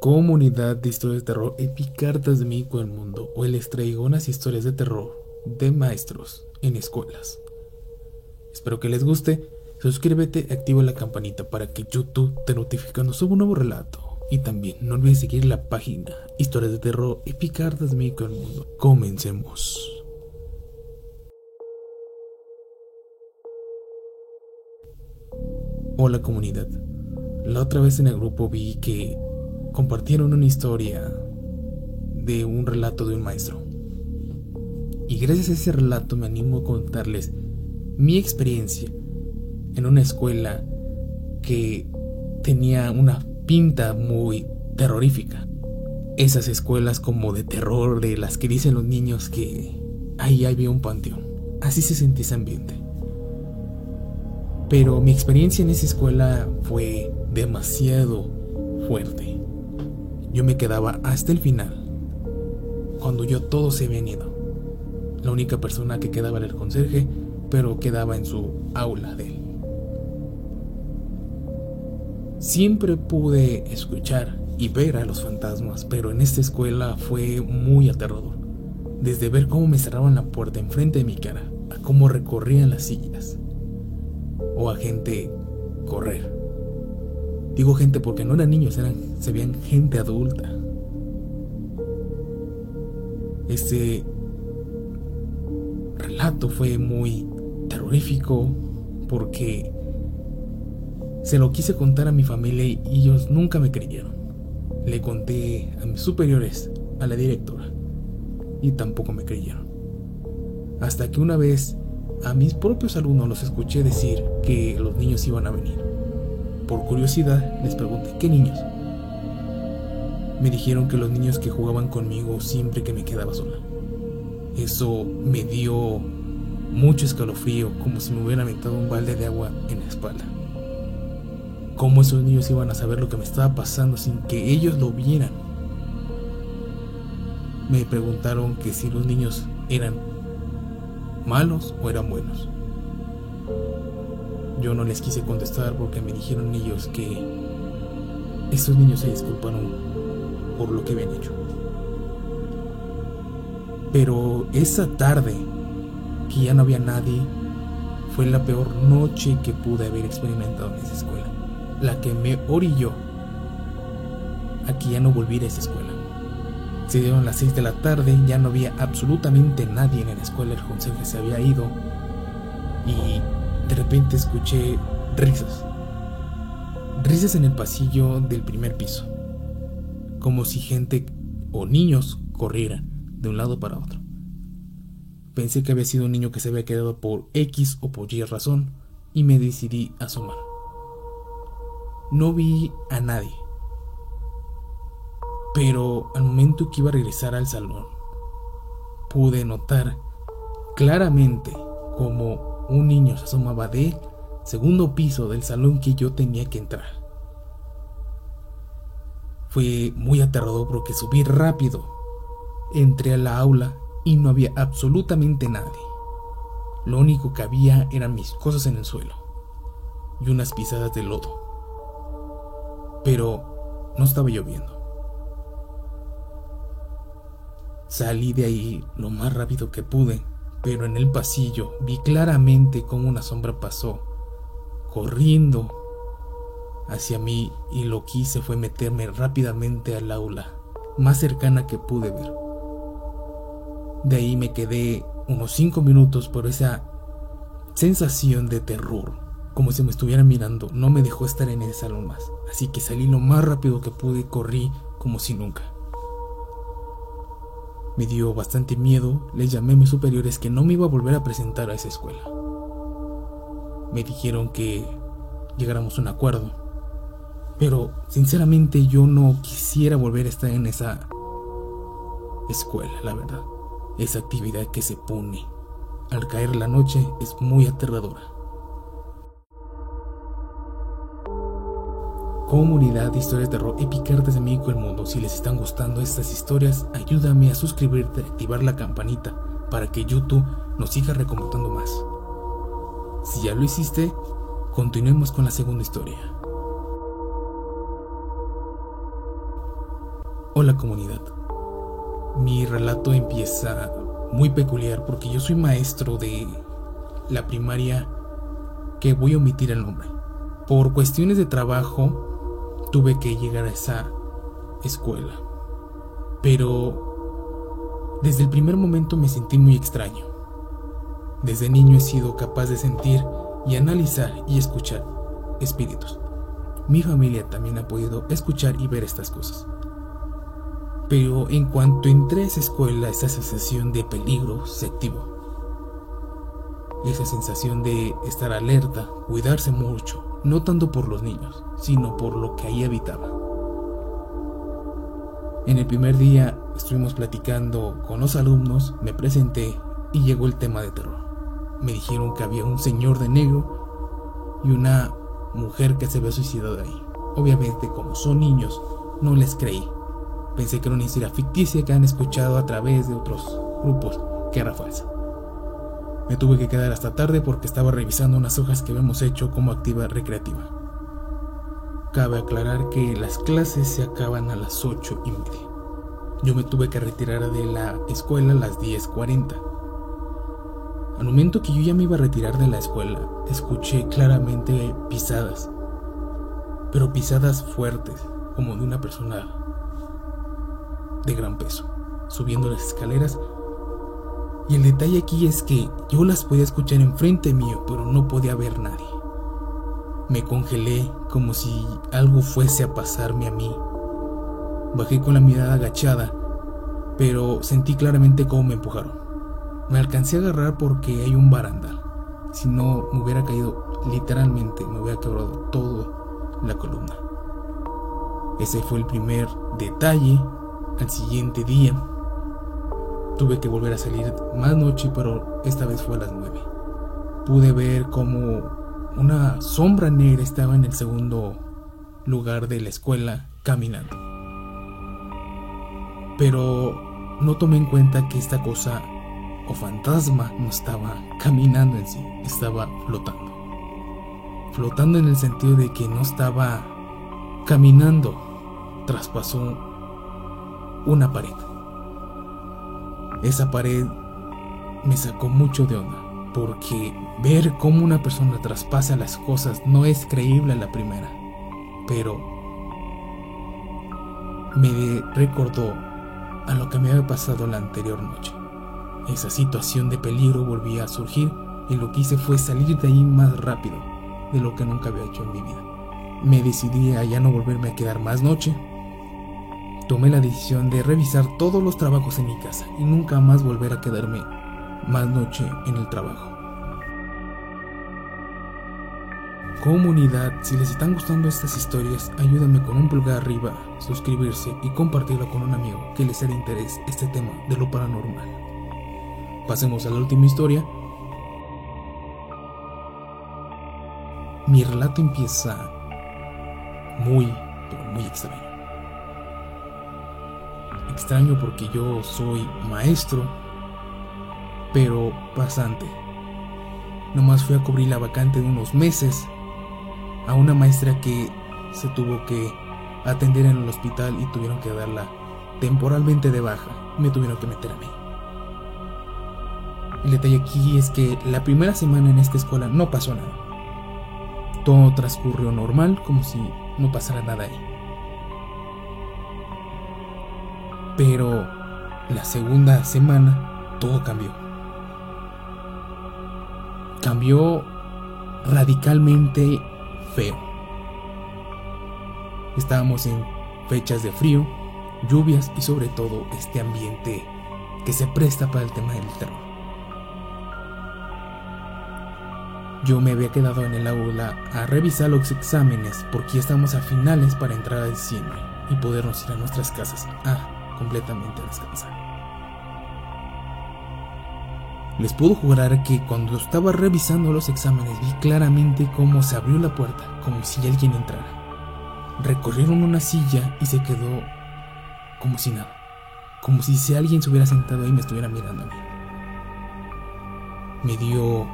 Comunidad de historias de terror Epicartas de México del Mundo. Hoy les traigo unas historias de terror de maestros en escuelas. Espero que les guste. Suscríbete, activa la campanita para que YouTube te notifique cuando suba un nuevo relato. Y también no olvides seguir la página Historias de Terror Epicartas de México del Mundo. Comencemos. Hola comunidad. La otra vez en el grupo vi que compartieron una historia de un relato de un maestro. Y gracias a ese relato me animo a contarles mi experiencia en una escuela que tenía una pinta muy terrorífica. Esas escuelas como de terror de las que dicen los niños que ahí había un panteón. Así se sentía ese ambiente. Pero mi experiencia en esa escuela fue demasiado fuerte. Yo me quedaba hasta el final, cuando yo todo se habían ido. La única persona que quedaba era el conserje, pero quedaba en su aula de él. Siempre pude escuchar y ver a los fantasmas, pero en esta escuela fue muy aterrador. Desde ver cómo me cerraban la puerta enfrente de mi cara, a cómo recorrían las sillas, o a gente correr. Digo gente porque no eran niños, eran, se veían gente adulta. Este relato fue muy terrorífico porque se lo quise contar a mi familia y ellos nunca me creyeron. Le conté a mis superiores, a la directora, y tampoco me creyeron. Hasta que una vez a mis propios alumnos los escuché decir que los niños iban a venir. Por curiosidad les pregunté, ¿qué niños? Me dijeron que los niños que jugaban conmigo siempre que me quedaba sola. Eso me dio mucho escalofrío, como si me hubiera metido un balde de agua en la espalda. ¿Cómo esos niños iban a saber lo que me estaba pasando sin que ellos lo vieran? Me preguntaron que si los niños eran malos o eran buenos. Yo no les quise contestar porque me dijeron ellos que esos niños se disculparon por lo que habían hecho. Pero esa tarde, que ya no había nadie, fue la peor noche que pude haber experimentado en esa escuela. La que me orilló a que ya no volviera a esa escuela. Se dieron las 6 de la tarde, ya no había absolutamente nadie en la escuela, el consejo se había ido y de repente escuché risas. Risas en el pasillo del primer piso, como si gente o niños corrieran de un lado para otro. Pensé que había sido un niño que se había quedado por X o por Y razón y me decidí a asomar. No vi a nadie pero al momento que iba a regresar al salón, pude notar claramente como un niño se asomaba del segundo piso del salón que yo tenía que entrar. Fue muy aterrador porque subí rápido, entré a la aula y no había absolutamente nadie. Lo único que había eran mis cosas en el suelo y unas pisadas de lodo. Pero no estaba lloviendo. Salí de ahí lo más rápido que pude, pero en el pasillo vi claramente cómo una sombra pasó, corriendo hacia mí y lo que hice fue meterme rápidamente al aula, más cercana que pude ver. De ahí me quedé unos cinco minutos por esa sensación de terror, como si me estuvieran mirando, no me dejó estar en el salón más, así que salí lo más rápido que pude y corrí como si nunca. Me dio bastante miedo, les llamé a mis superiores que no me iba a volver a presentar a esa escuela. Me dijeron que llegáramos a un acuerdo, pero sinceramente yo no quisiera volver a estar en esa escuela, la verdad. Esa actividad que se pone al caer la noche es muy aterradora. Comunidad de historias de terror epicartas de México el mundo. Si les están gustando estas historias, ayúdame a suscribirte, activar la campanita para que YouTube nos siga recomendando más. Si ya lo hiciste, continuemos con la segunda historia. Hola comunidad. Mi relato empieza muy peculiar porque yo soy maestro de la primaria que voy a omitir el nombre. Por cuestiones de trabajo tuve que llegar a esa escuela. Pero desde el primer momento me sentí muy extraño. Desde niño he sido capaz de sentir y analizar y escuchar espíritus. Mi familia también ha podido escuchar y ver estas cosas. Pero en cuanto entré a esa escuela, esa sensación de peligro se activó. Esa sensación de estar alerta, cuidarse mucho, no tanto por los niños, sino por lo que ahí habitaba. En el primer día estuvimos platicando con los alumnos, me presenté y llegó el tema de terror. Me dijeron que había un señor de negro y una mujer que se había suicidado ahí. Obviamente, como son niños, no les creí. Pensé que era una historia ficticia que han escuchado a través de otros grupos, que era falsa. Me tuve que quedar hasta tarde porque estaba revisando unas hojas que habíamos hecho como actividad recreativa. Cabe aclarar que las clases se acaban a las 8 y media. Yo me tuve que retirar de la escuela a las 10.40. Al momento que yo ya me iba a retirar de la escuela, escuché claramente pisadas, pero pisadas fuertes, como de una persona de gran peso, subiendo las escaleras. Y el detalle aquí es que yo las podía escuchar enfrente mío, pero no podía ver nadie. Me congelé como si algo fuese a pasarme a mí. Bajé con la mirada agachada, pero sentí claramente cómo me empujaron. Me alcancé a agarrar porque hay un barandal. Si no, me hubiera caído literalmente, me hubiera quebrado toda la columna. Ese fue el primer detalle al siguiente día tuve que volver a salir más noche, pero esta vez fue a las 9. Pude ver como una sombra negra estaba en el segundo lugar de la escuela caminando. Pero no tomé en cuenta que esta cosa o fantasma no estaba caminando en sí, estaba flotando. Flotando en el sentido de que no estaba caminando, traspasó una pared. Esa pared me sacó mucho de onda, porque ver cómo una persona traspasa las cosas no es creíble a la primera, pero me recordó a lo que me había pasado la anterior noche. Esa situación de peligro volvía a surgir y lo que hice fue salir de ahí más rápido de lo que nunca había hecho en mi vida. Me decidí a ya no volverme a quedar más noche tomé la decisión de revisar todos los trabajos en mi casa y nunca más volver a quedarme más noche en el trabajo. Comunidad, si les están gustando estas historias, ayúdame con un pulgar arriba, suscribirse y compartirlo con un amigo que les hará interés este tema de lo paranormal. Pasemos a la última historia. Mi relato empieza muy, pero muy extraño extraño porque yo soy maestro, pero pasante. Nomás fui a cubrir la vacante de unos meses a una maestra que se tuvo que atender en el hospital y tuvieron que darla temporalmente de baja. Me tuvieron que meter a mí. El detalle aquí es que la primera semana en esta escuela no pasó nada. Todo transcurrió normal, como si no pasara nada ahí. Pero la segunda semana todo cambió. Cambió radicalmente feo. Estábamos en fechas de frío, lluvias y sobre todo este ambiente que se presta para el tema del terror. Yo me había quedado en el aula a revisar los exámenes porque ya estamos a finales para entrar a diciembre y podernos ir a nuestras casas. Ah, completamente a descansar. Les puedo jurar que cuando estaba revisando los exámenes vi claramente cómo se abrió la puerta, como si alguien entrara. Recorrieron una silla y se quedó como si nada, como si alguien se hubiera sentado ahí y me estuviera mirando a mí. Me dio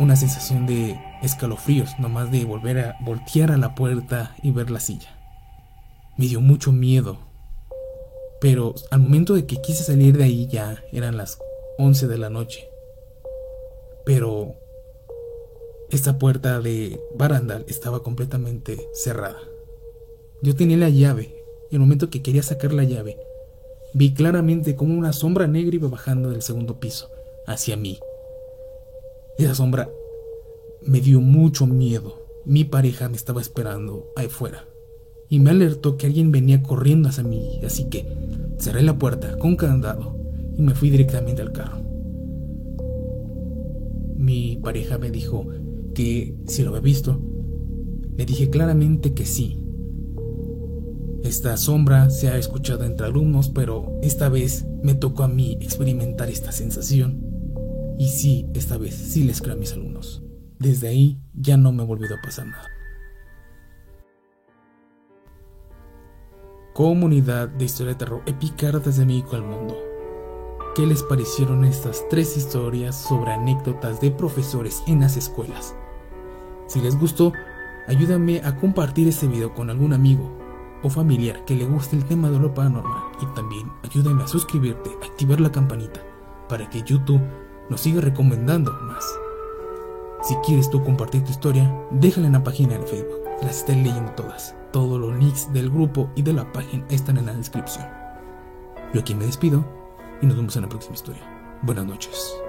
una sensación de escalofríos, nomás de volver a voltear a la puerta y ver la silla. Me dio mucho miedo Pero al momento de que quise salir de ahí ya eran las 11 de la noche. Pero esta puerta de barandal estaba completamente cerrada. Yo tenía la llave y el momento que quería sacar la llave, vi claramente como una sombra negra iba bajando del segundo piso hacia mí. Esa sombra me dio mucho miedo. Mi pareja me estaba esperando ahí fuera y me alertó que alguien venía corriendo hacia mí, así que cerré la puerta con candado y me fui directamente al carro. Mi pareja me dijo que si lo había visto, le dije claramente que sí. Esta sombra se ha escuchado entre alumnos, pero esta vez me tocó a mí experimentar esta sensación. Y sí, esta vez sí les creo a mis alumnos. Desde ahí ya no me ha volvido a pasar nada. Comunidad de historia de terror épica desde México al mundo. ¿Qué les parecieron estas tres historias sobre anécdotas de profesores en las escuelas? Si les gustó, ayúdame a compartir este video con algún amigo o familiar que le guste el tema de lo paranormal y también ayúdame a suscribirte, activar la campanita para que YouTube nos siga recomendando más. Si quieres tú compartir tu historia, déjala en la página de Facebook, las estaré leyendo todas. Todos los links del grupo y de la página están en la descripción. Yo aquí me despido y nos vemos en la próxima historia. Buenas noches.